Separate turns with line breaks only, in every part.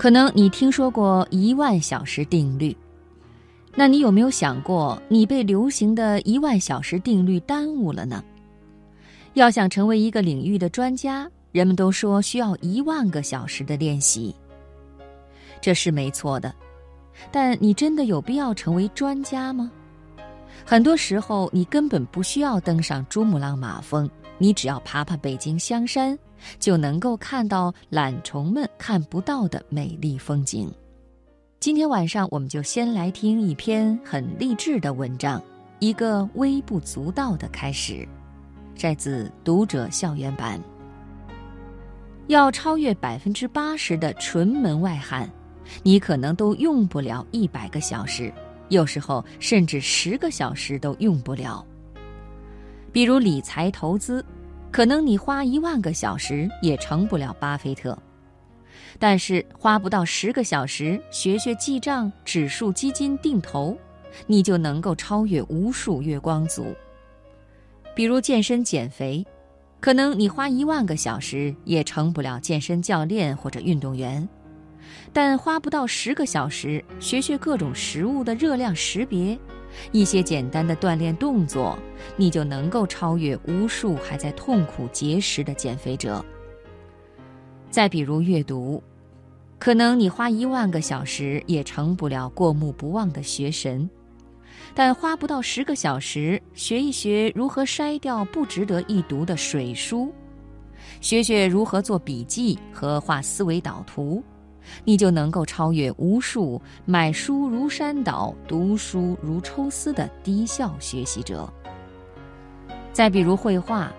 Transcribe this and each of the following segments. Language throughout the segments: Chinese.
可能你听说过一万小时定律，那你有没有想过，你被流行的一万小时定律耽误了呢？要想成为一个领域的专家，人们都说需要一万个小时的练习，这是没错的。但你真的有必要成为专家吗？很多时候，你根本不需要登上珠穆朗玛峰，你只要爬爬北京香山，就能够看到懒虫们看不到的美丽风景。今天晚上，我们就先来听一篇很励志的文章，《一个微不足道的开始》，摘自《读者校园版》。要超越百分之八十的纯门外汉。你可能都用不了一百个小时，有时候甚至十个小时都用不了。比如理财投资，可能你花一万个小时也成不了巴菲特，但是花不到十个小时学学记账、指数基金定投，你就能够超越无数月光族。比如健身减肥，可能你花一万个小时也成不了健身教练或者运动员。但花不到十个小时，学学各种食物的热量识别，一些简单的锻炼动作，你就能够超越无数还在痛苦节食的减肥者。再比如阅读，可能你花一万个小时也成不了过目不忘的学神，但花不到十个小时，学一学如何筛掉不值得一读的水书，学学如何做笔记和画思维导图。你就能够超越无数买书如山倒、读书如抽丝的低效学习者。再比如绘画，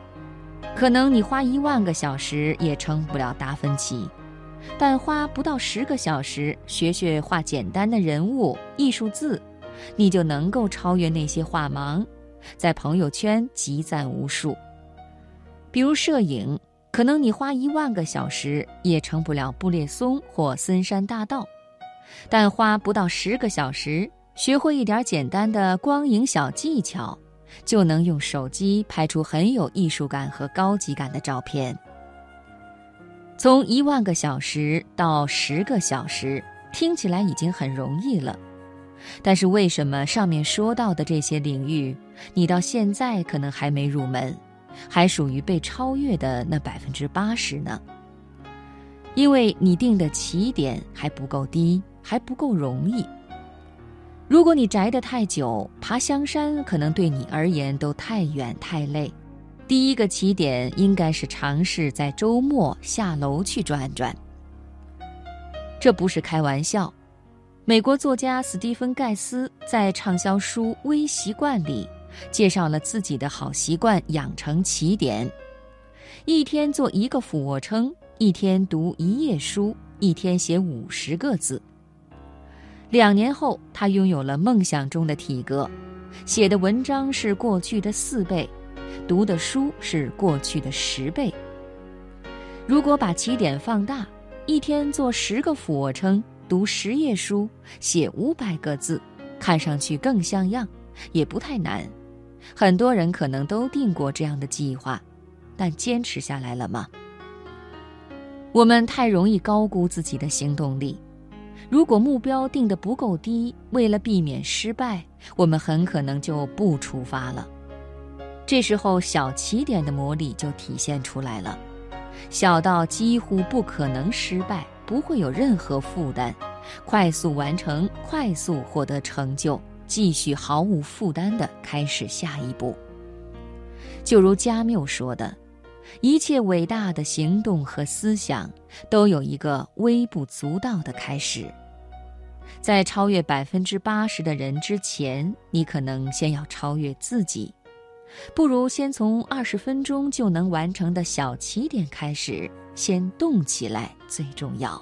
可能你花一万个小时也成不了达芬奇，但花不到十个小时学学画简单的人物、艺术字，你就能够超越那些画盲，在朋友圈集赞无数。比如摄影。可能你花一万个小时也成不了布列松或森山大道，但花不到十个小时，学会一点简单的光影小技巧，就能用手机拍出很有艺术感和高级感的照片。从一万个小时到十个小时，听起来已经很容易了，但是为什么上面说到的这些领域，你到现在可能还没入门？还属于被超越的那百分之八十呢，因为你定的起点还不够低，还不够容易。如果你宅得太久，爬香山可能对你而言都太远太累。第一个起点应该是尝试在周末下楼去转转。这不是开玩笑。美国作家斯蒂芬·盖斯在畅销书《微习惯》里。介绍了自己的好习惯养成起点：一天做一个俯卧撑，一天读一页书，一天写五十个字。两年后，他拥有了梦想中的体格，写的文章是过去的四倍，读的书是过去的十倍。如果把起点放大，一天做十个俯卧撑，读十页书，写五百个字，看上去更像样，也不太难。很多人可能都定过这样的计划，但坚持下来了吗？我们太容易高估自己的行动力。如果目标定得不够低，为了避免失败，我们很可能就不出发了。这时候，小起点的魔力就体现出来了，小到几乎不可能失败，不会有任何负担，快速完成，快速获得成就。继续毫无负担地开始下一步。就如加缪说的，一切伟大的行动和思想都有一个微不足道的开始。在超越百分之八十的人之前，你可能先要超越自己。不如先从二十分钟就能完成的小起点开始，先动起来最重要。